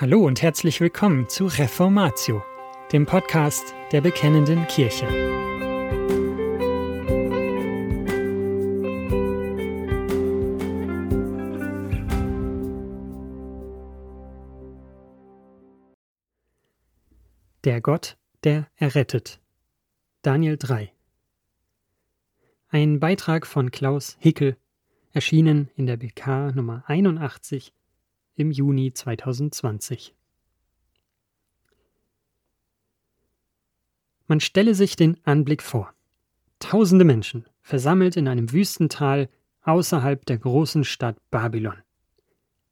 Hallo und herzlich willkommen zu Reformatio, dem Podcast der Bekennenden Kirche. Der Gott, der errettet. Daniel 3 Ein Beitrag von Klaus Hickel, erschienen in der BK Nummer 81 im Juni 2020. Man stelle sich den Anblick vor. Tausende Menschen, versammelt in einem Wüstental außerhalb der großen Stadt Babylon.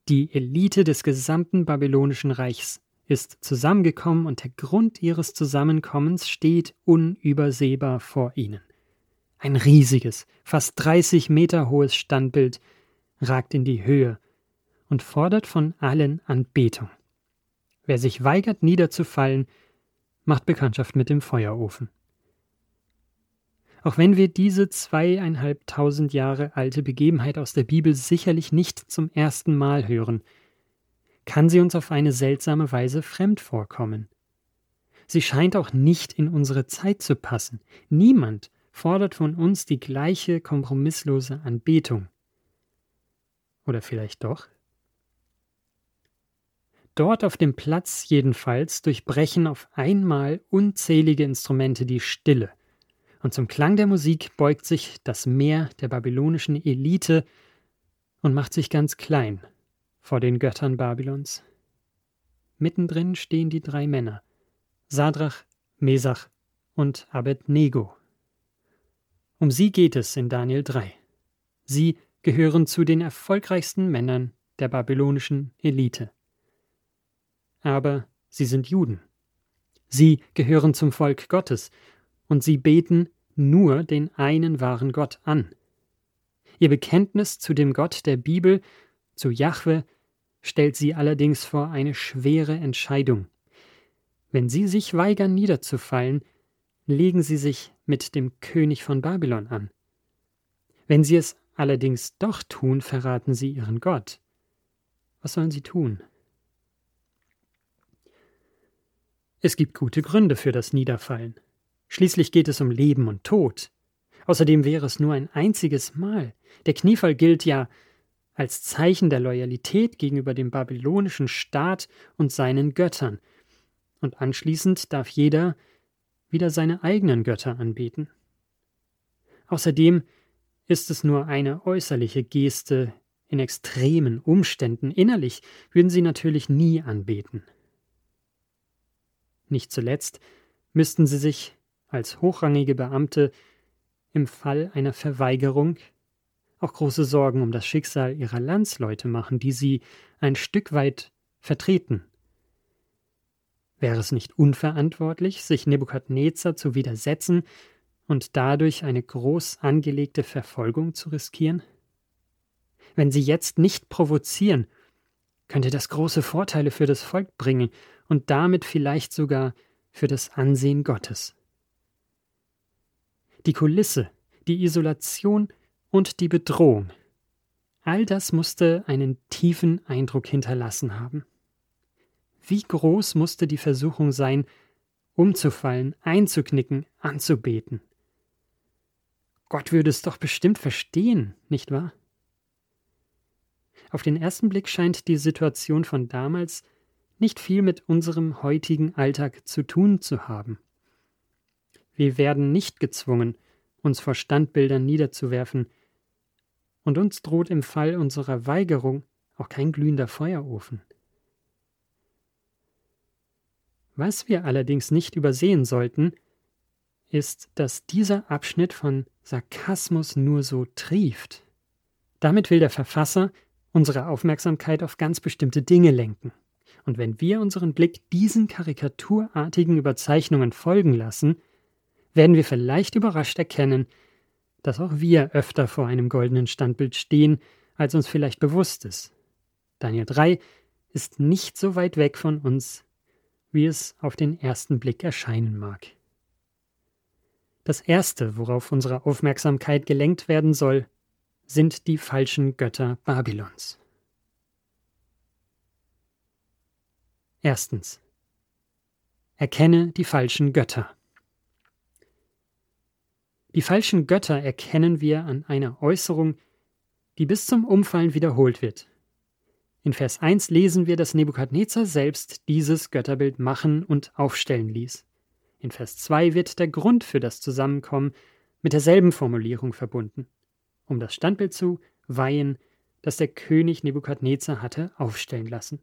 Die Elite des gesamten babylonischen Reichs ist zusammengekommen und der Grund ihres Zusammenkommens steht unübersehbar vor ihnen. Ein riesiges, fast 30 Meter hohes Standbild ragt in die Höhe und fordert von allen Anbetung. Wer sich weigert niederzufallen, macht Bekanntschaft mit dem Feuerofen. Auch wenn wir diese zweieinhalbtausend Jahre alte Begebenheit aus der Bibel sicherlich nicht zum ersten Mal hören, kann sie uns auf eine seltsame Weise fremd vorkommen. Sie scheint auch nicht in unsere Zeit zu passen. Niemand fordert von uns die gleiche kompromisslose Anbetung. Oder vielleicht doch? Dort auf dem Platz jedenfalls durchbrechen auf einmal unzählige Instrumente die Stille, und zum Klang der Musik beugt sich das Meer der babylonischen Elite und macht sich ganz klein vor den Göttern Babylons. Mittendrin stehen die drei Männer, Sadrach, Mesach und Abednego. Um sie geht es in Daniel 3. Sie gehören zu den erfolgreichsten Männern der babylonischen Elite aber sie sind Juden. Sie gehören zum Volk Gottes, und sie beten nur den einen wahren Gott an. Ihr Bekenntnis zu dem Gott der Bibel, zu Jahwe, stellt sie allerdings vor eine schwere Entscheidung. Wenn sie sich weigern niederzufallen, legen sie sich mit dem König von Babylon an. Wenn sie es allerdings doch tun, verraten sie ihren Gott. Was sollen sie tun? Es gibt gute Gründe für das Niederfallen. Schließlich geht es um Leben und Tod. Außerdem wäre es nur ein einziges Mal. Der Kniefall gilt ja als Zeichen der Loyalität gegenüber dem babylonischen Staat und seinen Göttern. Und anschließend darf jeder wieder seine eigenen Götter anbeten. Außerdem ist es nur eine äußerliche Geste in extremen Umständen. Innerlich würden sie natürlich nie anbeten. Nicht zuletzt müssten sie sich als hochrangige Beamte im Fall einer Verweigerung auch große Sorgen um das Schicksal ihrer Landsleute machen, die sie ein Stück weit vertreten. Wäre es nicht unverantwortlich, sich Nebukadnezar zu widersetzen und dadurch eine groß angelegte Verfolgung zu riskieren? Wenn sie jetzt nicht provozieren, könnte das große Vorteile für das Volk bringen und damit vielleicht sogar für das Ansehen Gottes. Die Kulisse, die Isolation und die Bedrohung, all das musste einen tiefen Eindruck hinterlassen haben. Wie groß musste die Versuchung sein, umzufallen, einzuknicken, anzubeten? Gott würde es doch bestimmt verstehen, nicht wahr? Auf den ersten Blick scheint die Situation von damals nicht viel mit unserem heutigen Alltag zu tun zu haben. Wir werden nicht gezwungen, uns vor Standbildern niederzuwerfen, und uns droht im Fall unserer Weigerung auch kein glühender Feuerofen. Was wir allerdings nicht übersehen sollten, ist, dass dieser Abschnitt von Sarkasmus nur so trieft. Damit will der Verfasser unsere Aufmerksamkeit auf ganz bestimmte Dinge lenken. Und wenn wir unseren Blick diesen karikaturartigen Überzeichnungen folgen lassen, werden wir vielleicht überrascht erkennen, dass auch wir öfter vor einem goldenen Standbild stehen, als uns vielleicht bewusst ist. Daniel 3 ist nicht so weit weg von uns, wie es auf den ersten Blick erscheinen mag. Das Erste, worauf unsere Aufmerksamkeit gelenkt werden soll, sind die falschen Götter Babylons. Erstens. Erkenne die falschen Götter. Die falschen Götter erkennen wir an einer Äußerung, die bis zum Umfallen wiederholt wird. In Vers 1 lesen wir, dass Nebukadnezar selbst dieses Götterbild machen und aufstellen ließ. In Vers 2 wird der Grund für das Zusammenkommen mit derselben Formulierung verbunden, um das Standbild zu weihen, das der König Nebukadnezar hatte aufstellen lassen.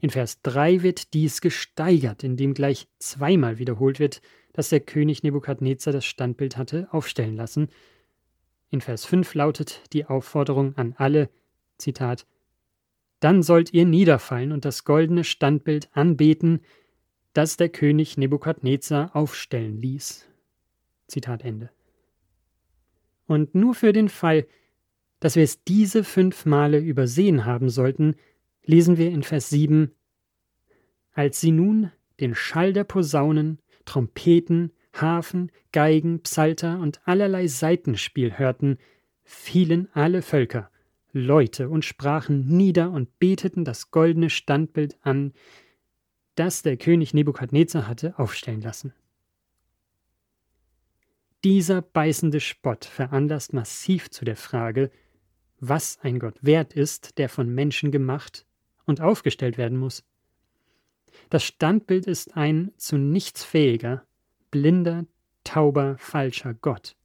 In Vers 3 wird dies gesteigert, indem gleich zweimal wiederholt wird, dass der König Nebukadnezar das Standbild hatte aufstellen lassen. In Vers 5 lautet die Aufforderung an alle, Zitat, Dann sollt ihr niederfallen und das goldene Standbild anbeten, das der König Nebukadnezar aufstellen ließ. Zitat Ende. Und nur für den Fall, dass wir es diese fünf Male übersehen haben sollten, lesen wir in Vers 7 Als sie nun den Schall der Posaunen, Trompeten, Hafen, Geigen, Psalter und allerlei Saitenspiel hörten, fielen alle Völker, Leute und sprachen nieder und beteten das goldene Standbild an, das der König Nebukadnezar hatte aufstellen lassen. Dieser beißende Spott veranlasst massiv zu der Frage, was ein Gott wert ist, der von Menschen gemacht und aufgestellt werden muss. Das Standbild ist ein zu nichts fähiger, blinder, tauber, falscher Gott.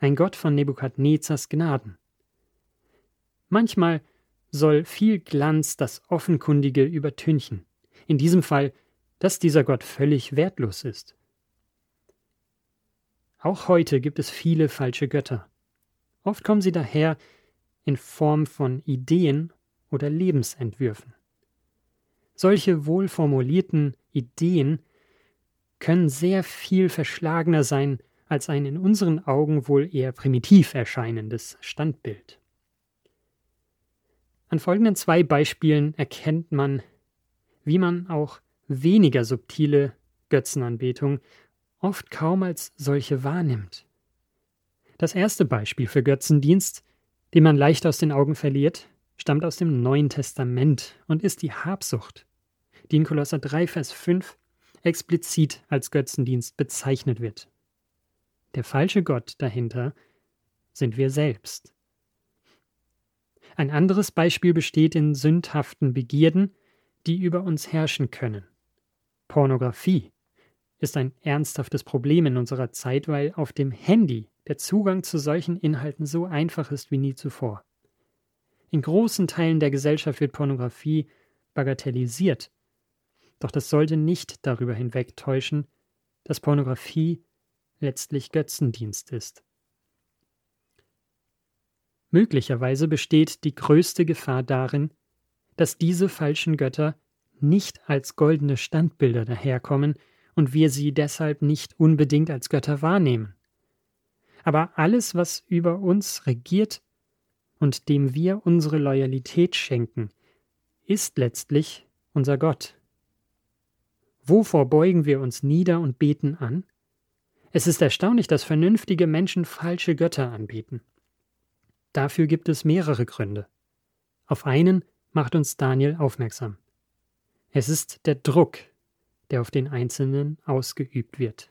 Ein Gott von Nebukadnezars Gnaden. Manchmal soll viel Glanz das Offenkundige übertünchen. In diesem Fall, dass dieser Gott völlig wertlos ist. Auch heute gibt es viele falsche Götter. Oft kommen sie daher in Form von Ideen oder Lebensentwürfen. Solche wohlformulierten Ideen können sehr viel verschlagener sein als ein in unseren Augen wohl eher primitiv erscheinendes Standbild. An folgenden zwei Beispielen erkennt man, wie man auch weniger subtile Götzenanbetung oft kaum als solche wahrnimmt. Das erste Beispiel für Götzendienst, den man leicht aus den Augen verliert, stammt aus dem Neuen Testament und ist die Habsucht, die in Kolosser 3, Vers 5 explizit als Götzendienst bezeichnet wird. Der falsche Gott dahinter sind wir selbst. Ein anderes Beispiel besteht in sündhaften Begierden, die über uns herrschen können. Pornografie ist ein ernsthaftes Problem in unserer Zeit, weil auf dem Handy der Zugang zu solchen Inhalten so einfach ist wie nie zuvor. In großen Teilen der Gesellschaft wird Pornografie bagatellisiert. Doch das sollte nicht darüber hinwegtäuschen, dass Pornografie letztlich Götzendienst ist. Möglicherweise besteht die größte Gefahr darin, dass diese falschen Götter nicht als goldene Standbilder daherkommen und wir sie deshalb nicht unbedingt als Götter wahrnehmen. Aber alles, was über uns regiert und dem wir unsere Loyalität schenken, ist letztlich unser Gott. Wovor beugen wir uns nieder und beten an? Es ist erstaunlich, dass vernünftige Menschen falsche Götter anbeten. Dafür gibt es mehrere Gründe. Auf einen macht uns Daniel aufmerksam. Es ist der Druck, der auf den Einzelnen ausgeübt wird.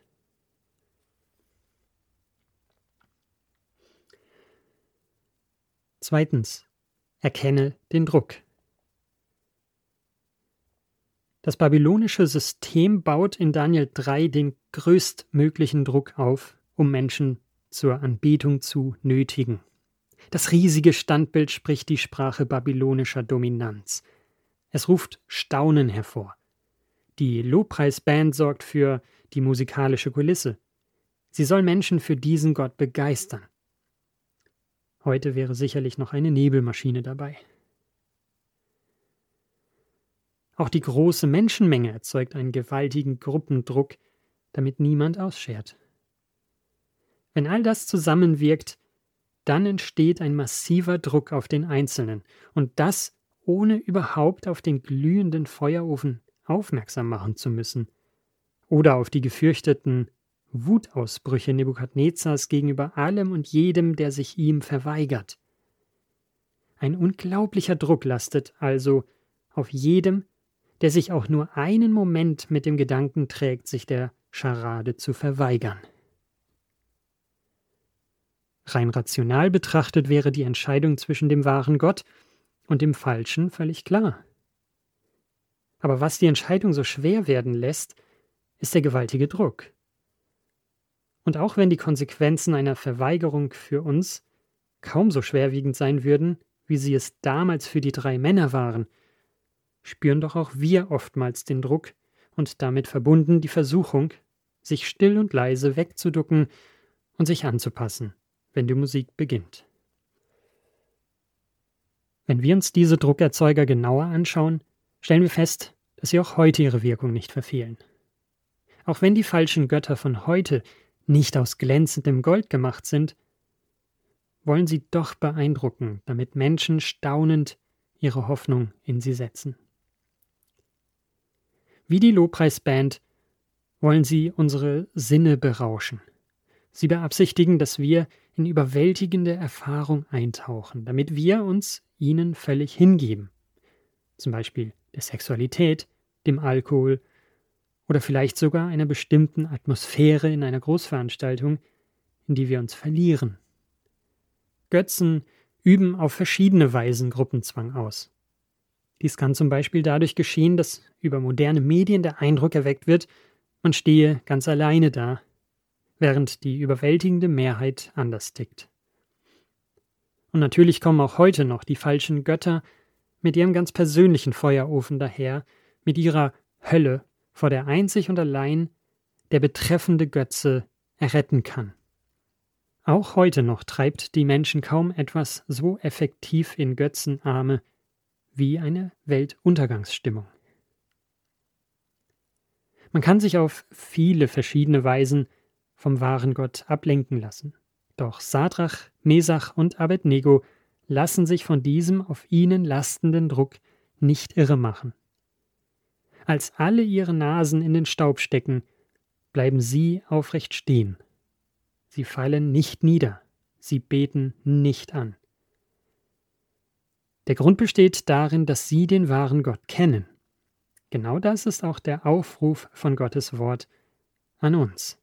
Zweitens. Erkenne den Druck. Das babylonische System baut in Daniel 3 den größtmöglichen Druck auf, um Menschen zur Anbetung zu nötigen. Das riesige Standbild spricht die Sprache babylonischer Dominanz. Es ruft Staunen hervor. Die Lobpreisband sorgt für die musikalische Kulisse. Sie soll Menschen für diesen Gott begeistern. Heute wäre sicherlich noch eine Nebelmaschine dabei. Auch die große Menschenmenge erzeugt einen gewaltigen Gruppendruck, damit niemand ausschert. Wenn all das zusammenwirkt, dann entsteht ein massiver Druck auf den Einzelnen, und das ohne überhaupt auf den glühenden Feuerofen aufmerksam machen zu müssen oder auf die gefürchteten Wutausbrüche Nebukadnezars gegenüber allem und jedem, der sich ihm verweigert. Ein unglaublicher Druck lastet also auf jedem, der sich auch nur einen Moment mit dem Gedanken trägt, sich der Scharade zu verweigern. Rein rational betrachtet wäre die Entscheidung zwischen dem wahren Gott und dem falschen völlig klar. Aber was die Entscheidung so schwer werden lässt, ist der gewaltige Druck. Und auch wenn die Konsequenzen einer Verweigerung für uns kaum so schwerwiegend sein würden, wie sie es damals für die drei Männer waren, spüren doch auch wir oftmals den Druck und damit verbunden die Versuchung, sich still und leise wegzuducken und sich anzupassen, wenn die Musik beginnt. Wenn wir uns diese Druckerzeuger genauer anschauen, stellen wir fest, dass sie auch heute ihre Wirkung nicht verfehlen. Auch wenn die falschen Götter von heute nicht aus glänzendem Gold gemacht sind, wollen sie doch beeindrucken, damit Menschen staunend ihre Hoffnung in sie setzen. Wie die Lobpreisband wollen sie unsere Sinne berauschen. Sie beabsichtigen, dass wir in überwältigende Erfahrung eintauchen, damit wir uns ihnen völlig hingeben. Zum Beispiel der Sexualität, dem Alkohol oder vielleicht sogar einer bestimmten Atmosphäre in einer Großveranstaltung, in die wir uns verlieren. Götzen üben auf verschiedene Weisen Gruppenzwang aus. Dies kann zum Beispiel dadurch geschehen, dass über moderne Medien der Eindruck erweckt wird, man stehe ganz alleine da, während die überwältigende Mehrheit anders tickt. Und natürlich kommen auch heute noch die falschen Götter mit ihrem ganz persönlichen Feuerofen daher, mit ihrer Hölle, vor der einzig und allein der betreffende Götze erretten kann. Auch heute noch treibt die Menschen kaum etwas so effektiv in Götzenarme wie eine Weltuntergangsstimmung. Man kann sich auf viele verschiedene Weisen vom wahren Gott ablenken lassen. Doch Sadrach, Mesach und Abednego lassen sich von diesem auf ihnen lastenden Druck nicht irre machen. Als alle ihre Nasen in den Staub stecken, bleiben sie aufrecht stehen. Sie fallen nicht nieder, sie beten nicht an. Der Grund besteht darin, dass sie den wahren Gott kennen. Genau das ist auch der Aufruf von Gottes Wort an uns.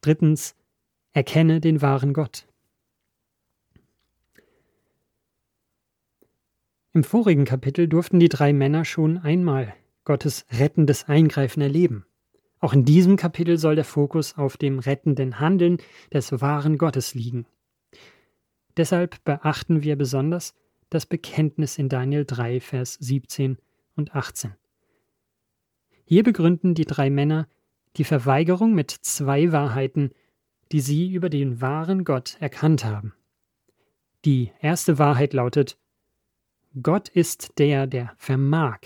Drittens, erkenne den wahren Gott. Im vorigen Kapitel durften die drei Männer schon einmal Gottes rettendes Eingreifen erleben. Auch in diesem Kapitel soll der Fokus auf dem rettenden Handeln des wahren Gottes liegen. Deshalb beachten wir besonders das Bekenntnis in Daniel 3, Vers 17 und 18. Hier begründen die drei Männer die Verweigerung mit zwei Wahrheiten, die sie über den wahren Gott erkannt haben. Die erste Wahrheit lautet, Gott ist der, der vermag.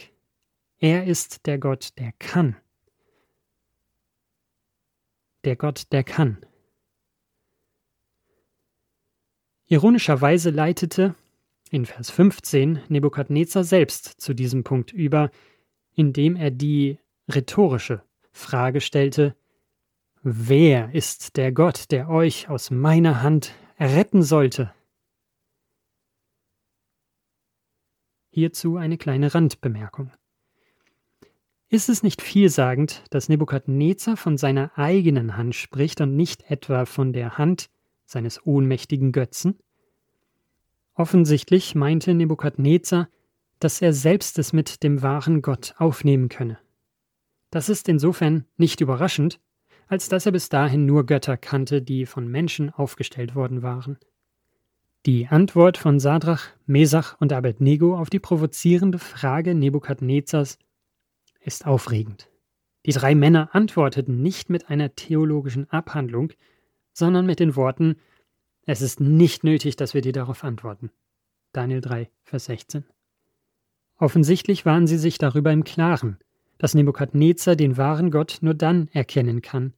Er ist der Gott, der kann der Gott, der kann. Ironischerweise leitete in Vers 15 Nebukadnezar selbst zu diesem Punkt über, indem er die rhetorische Frage stellte, Wer ist der Gott, der euch aus meiner Hand erretten sollte? Hierzu eine kleine Randbemerkung. Ist es nicht vielsagend, dass Nebukadnezar von seiner eigenen Hand spricht und nicht etwa von der Hand seines ohnmächtigen Götzen? Offensichtlich meinte Nebukadnezar, dass er selbst es mit dem wahren Gott aufnehmen könne. Das ist insofern nicht überraschend, als dass er bis dahin nur Götter kannte, die von Menschen aufgestellt worden waren. Die Antwort von Sadrach, Mesach und Abednego auf die provozierende Frage Nebukadnezars ist aufregend. Die drei Männer antworteten nicht mit einer theologischen Abhandlung, sondern mit den Worten Es ist nicht nötig, dass wir dir darauf antworten. Daniel 3, Vers 16. Offensichtlich waren sie sich darüber im Klaren, dass Nebukadnezar den wahren Gott nur dann erkennen kann,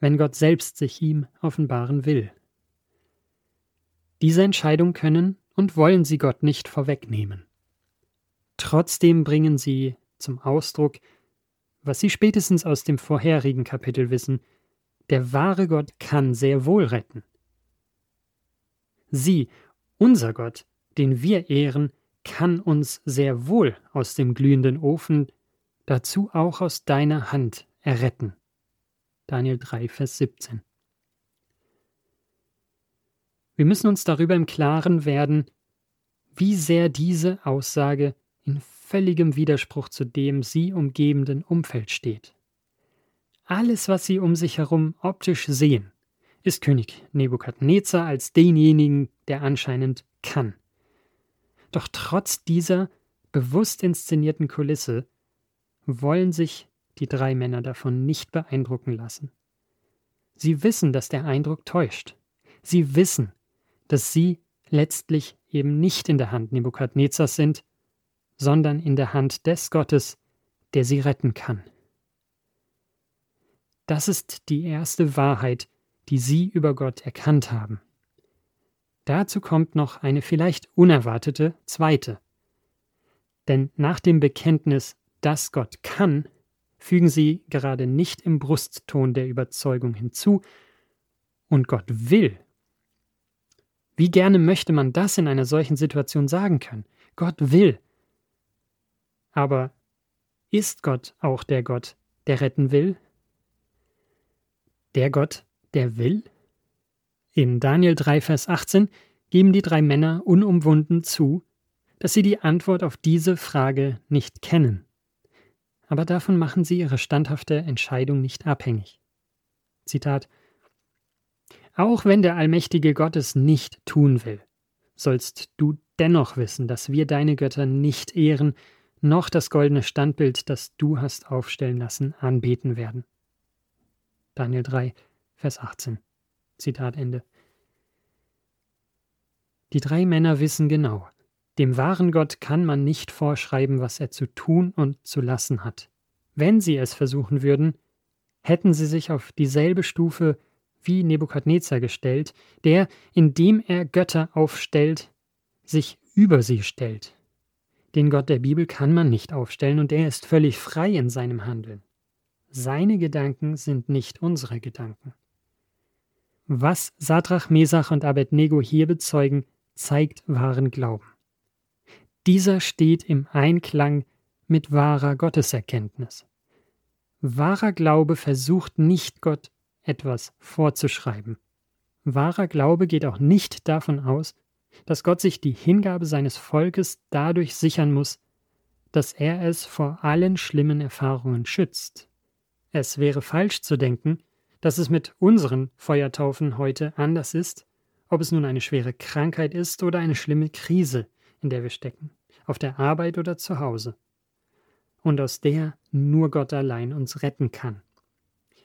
wenn Gott selbst sich ihm offenbaren will. Diese Entscheidung können und wollen sie Gott nicht vorwegnehmen. Trotzdem bringen sie zum Ausdruck, was Sie spätestens aus dem vorherigen Kapitel wissen, der wahre Gott kann sehr wohl retten. Sie Unser Gott, den wir ehren, kann uns sehr wohl aus dem glühenden Ofen, dazu auch aus deiner Hand erretten. Daniel 3, Vers 17. Wir müssen uns darüber im Klaren werden, wie sehr diese Aussage in völligem Widerspruch zu dem sie umgebenden Umfeld steht. Alles, was sie um sich herum optisch sehen, ist König Nebukadnezar als denjenigen, der anscheinend kann. Doch trotz dieser bewusst inszenierten Kulisse wollen sich die drei Männer davon nicht beeindrucken lassen. Sie wissen, dass der Eindruck täuscht. Sie wissen, dass sie letztlich eben nicht in der Hand Nebukadnezars sind, sondern in der Hand des Gottes, der sie retten kann. Das ist die erste Wahrheit, die sie über Gott erkannt haben. Dazu kommt noch eine vielleicht unerwartete zweite. Denn nach dem Bekenntnis, dass Gott kann, fügen sie gerade nicht im Brustton der Überzeugung hinzu, und Gott will. Wie gerne möchte man das in einer solchen Situation sagen können? Gott will. Aber ist Gott auch der Gott, der retten will? Der Gott, der will? In Daniel 3, Vers 18 geben die drei Männer unumwunden zu, dass sie die Antwort auf diese Frage nicht kennen. Aber davon machen sie ihre standhafte Entscheidung nicht abhängig. Zitat Auch wenn der allmächtige Gott es nicht tun will, sollst du dennoch wissen, dass wir deine Götter nicht ehren, noch das goldene Standbild, das du hast aufstellen lassen, anbeten werden. Daniel 3, Vers 18. Zitat Ende. Die drei Männer wissen genau, dem wahren Gott kann man nicht vorschreiben, was er zu tun und zu lassen hat. Wenn sie es versuchen würden, hätten sie sich auf dieselbe Stufe wie Nebukadnezar gestellt, der, indem er Götter aufstellt, sich über sie stellt. Den Gott der Bibel kann man nicht aufstellen und er ist völlig frei in seinem Handeln. Seine Gedanken sind nicht unsere Gedanken. Was Sadrach, Mesach und Abednego hier bezeugen, zeigt wahren Glauben. Dieser steht im Einklang mit wahrer Gotteserkenntnis. Wahrer Glaube versucht nicht Gott etwas vorzuschreiben. Wahrer Glaube geht auch nicht davon aus, dass Gott sich die Hingabe seines Volkes dadurch sichern muss, dass er es vor allen schlimmen Erfahrungen schützt. Es wäre falsch zu denken, dass es mit unseren Feuertaufen heute anders ist, ob es nun eine schwere Krankheit ist oder eine schlimme Krise, in der wir stecken, auf der Arbeit oder zu Hause, und aus der nur Gott allein uns retten kann.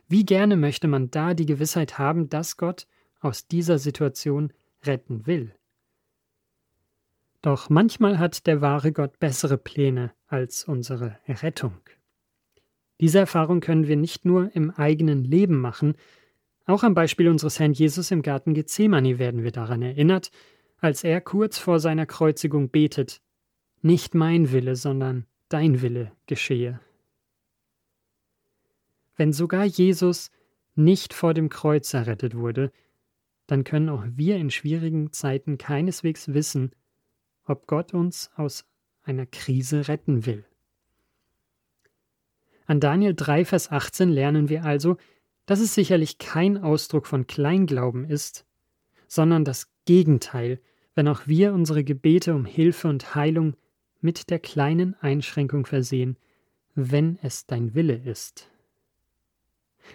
Wie gerne möchte man da die Gewissheit haben, dass Gott aus dieser Situation retten will. Doch manchmal hat der wahre Gott bessere Pläne als unsere Errettung. Diese Erfahrung können wir nicht nur im eigenen Leben machen, auch am Beispiel unseres Herrn Jesus im Garten Gethsemane werden wir daran erinnert, als er kurz vor seiner Kreuzigung betet, nicht mein Wille, sondern dein Wille geschehe. Wenn sogar Jesus nicht vor dem Kreuz errettet wurde, dann können auch wir in schwierigen Zeiten keineswegs wissen, ob Gott uns aus einer Krise retten will. An Daniel 3, Vers 18 lernen wir also, dass es sicherlich kein Ausdruck von Kleinglauben ist, sondern das Gegenteil, wenn auch wir unsere Gebete um Hilfe und Heilung mit der kleinen Einschränkung versehen, wenn es dein Wille ist.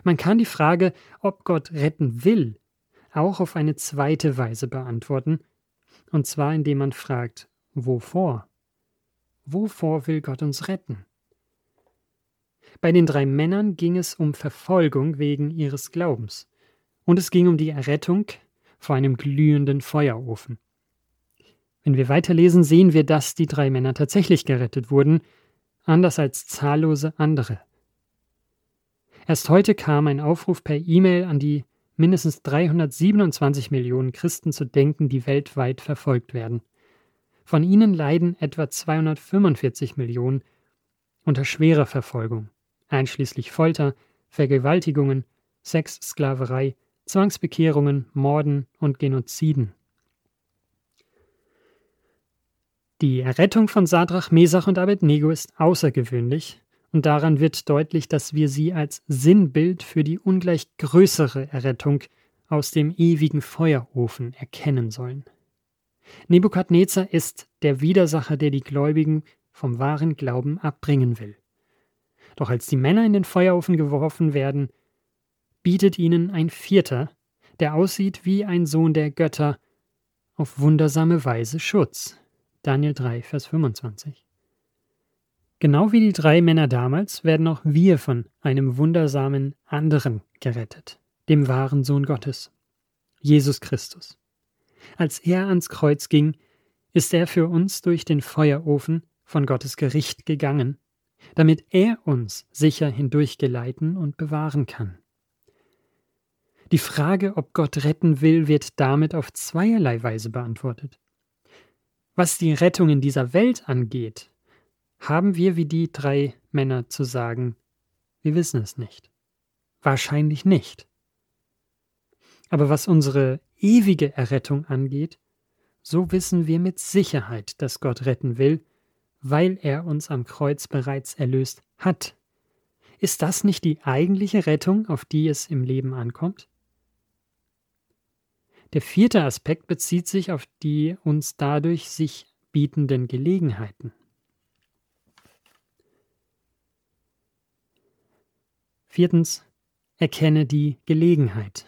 Man kann die Frage, ob Gott retten will, auch auf eine zweite Weise beantworten, und zwar indem man fragt, wovor? Wovor will Gott uns retten? Bei den drei Männern ging es um Verfolgung wegen ihres Glaubens. Und es ging um die Errettung vor einem glühenden Feuerofen. Wenn wir weiterlesen, sehen wir, dass die drei Männer tatsächlich gerettet wurden, anders als zahllose andere. Erst heute kam ein Aufruf per E-Mail an die mindestens 327 Millionen Christen zu denken, die weltweit verfolgt werden. Von ihnen leiden etwa 245 Millionen unter schwerer Verfolgung einschließlich Folter, Vergewaltigungen, Sexsklaverei, Zwangsbekehrungen, Morden und Genoziden. Die Errettung von Sadrach, Mesach und Abednego ist außergewöhnlich und daran wird deutlich, dass wir sie als Sinnbild für die ungleich größere Errettung aus dem ewigen Feuerofen erkennen sollen. Nebukadnezar ist der Widersacher, der die Gläubigen vom wahren Glauben abbringen will. Doch als die Männer in den Feuerofen geworfen werden, bietet ihnen ein Vierter, der aussieht wie ein Sohn der Götter, auf wundersame Weise Schutz. Daniel 3, Vers 25. Genau wie die drei Männer damals werden auch wir von einem wundersamen anderen gerettet, dem wahren Sohn Gottes, Jesus Christus. Als er ans Kreuz ging, ist er für uns durch den Feuerofen von Gottes Gericht gegangen, damit er uns sicher hindurchgeleiten und bewahren kann. Die Frage, ob Gott retten will, wird damit auf zweierlei Weise beantwortet. Was die Rettung in dieser Welt angeht, haben wir wie die drei Männer zu sagen, wir wissen es nicht. Wahrscheinlich nicht. Aber was unsere ewige Errettung angeht, so wissen wir mit Sicherheit, dass Gott retten will, weil er uns am Kreuz bereits erlöst hat. Ist das nicht die eigentliche Rettung, auf die es im Leben ankommt? Der vierte Aspekt bezieht sich auf die uns dadurch sich bietenden Gelegenheiten. Viertens, erkenne die Gelegenheit.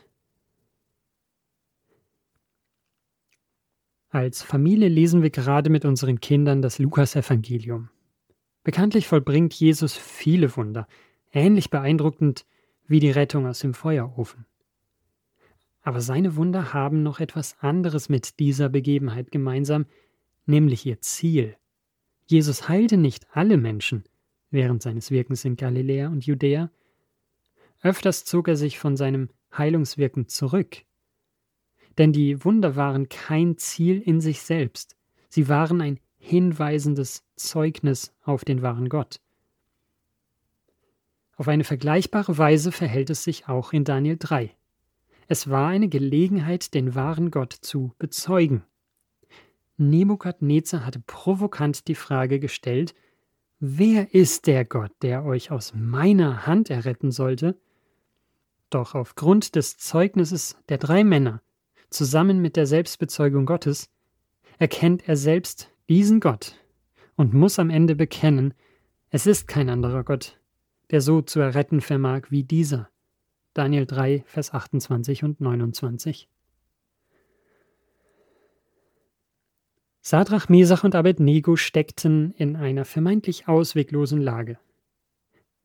Als Familie lesen wir gerade mit unseren Kindern das Lukasevangelium. Bekanntlich vollbringt Jesus viele Wunder, ähnlich beeindruckend wie die Rettung aus dem Feuerofen. Aber seine Wunder haben noch etwas anderes mit dieser Begebenheit gemeinsam, nämlich ihr Ziel. Jesus heilte nicht alle Menschen während seines Wirkens in Galiläa und Judäa, Öfters zog er sich von seinem Heilungswirken zurück. Denn die Wunder waren kein Ziel in sich selbst, sie waren ein hinweisendes Zeugnis auf den wahren Gott. Auf eine vergleichbare Weise verhält es sich auch in Daniel 3. Es war eine Gelegenheit, den wahren Gott zu bezeugen. Nebukadnezar hatte provokant die Frage gestellt, Wer ist der Gott, der euch aus meiner Hand erretten sollte? Doch aufgrund des Zeugnisses der drei Männer, zusammen mit der Selbstbezeugung Gottes, erkennt er selbst diesen Gott und muss am Ende bekennen, es ist kein anderer Gott, der so zu erretten vermag wie dieser. Daniel 3, Vers 28 und 29. Sadrach, Mesach und Abednego steckten in einer vermeintlich ausweglosen Lage.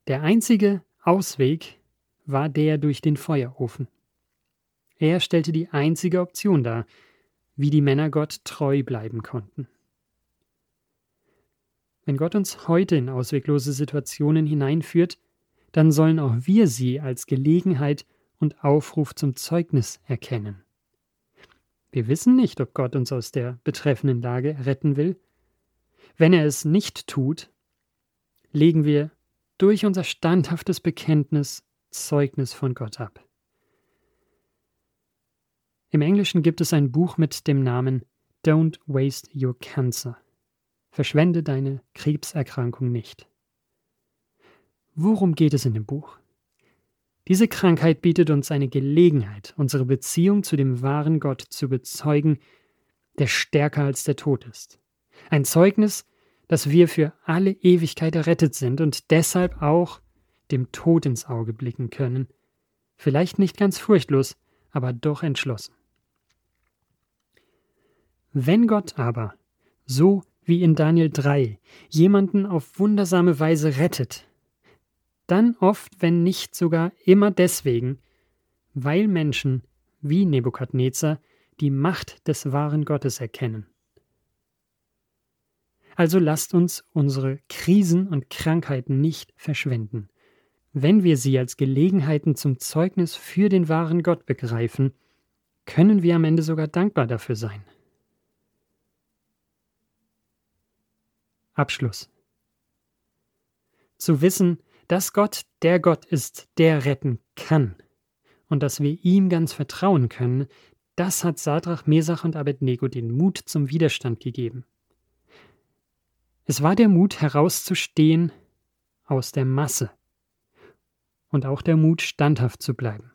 Der einzige Ausweg war der durch den Feuerofen. Er stellte die einzige Option dar, wie die Männer Gott treu bleiben konnten. Wenn Gott uns heute in ausweglose Situationen hineinführt, dann sollen auch wir sie als Gelegenheit und Aufruf zum Zeugnis erkennen. Wir wissen nicht, ob Gott uns aus der betreffenden Lage retten will. Wenn er es nicht tut, legen wir durch unser standhaftes Bekenntnis Zeugnis von Gott ab. Im Englischen gibt es ein Buch mit dem Namen Don't Waste Your Cancer. Verschwende deine Krebserkrankung nicht. Worum geht es in dem Buch? Diese Krankheit bietet uns eine Gelegenheit, unsere Beziehung zu dem wahren Gott zu bezeugen, der stärker als der Tod ist. Ein Zeugnis, dass wir für alle Ewigkeit errettet sind und deshalb auch dem Tod ins Auge blicken können. Vielleicht nicht ganz furchtlos, aber doch entschlossen. Wenn Gott aber, so wie in Daniel 3, jemanden auf wundersame Weise rettet, dann oft, wenn nicht sogar immer deswegen, weil Menschen wie Nebukadnezar die Macht des wahren Gottes erkennen. Also lasst uns unsere Krisen und Krankheiten nicht verschwenden, wenn wir sie als Gelegenheiten zum Zeugnis für den wahren Gott begreifen, können wir am Ende sogar dankbar dafür sein. Abschluss. Zu wissen, dass Gott der Gott ist, der retten kann und dass wir ihm ganz vertrauen können, das hat Sadrach, Mesach und Abednego den Mut zum Widerstand gegeben. Es war der Mut herauszustehen aus der Masse und auch der Mut standhaft zu bleiben.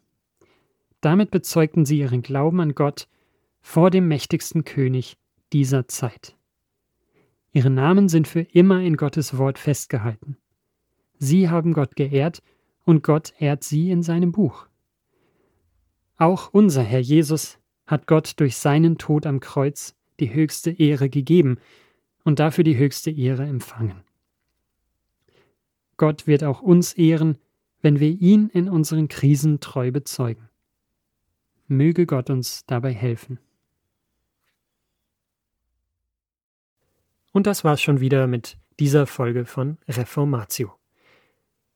Damit bezeugten sie ihren Glauben an Gott vor dem mächtigsten König dieser Zeit. Ihre Namen sind für immer in Gottes Wort festgehalten. Sie haben Gott geehrt und Gott ehrt sie in seinem Buch. Auch unser Herr Jesus hat Gott durch seinen Tod am Kreuz die höchste Ehre gegeben und dafür die höchste Ehre empfangen. Gott wird auch uns ehren, wenn wir ihn in unseren Krisen treu bezeugen. Möge Gott uns dabei helfen. Und das war's schon wieder mit dieser Folge von Reformatio.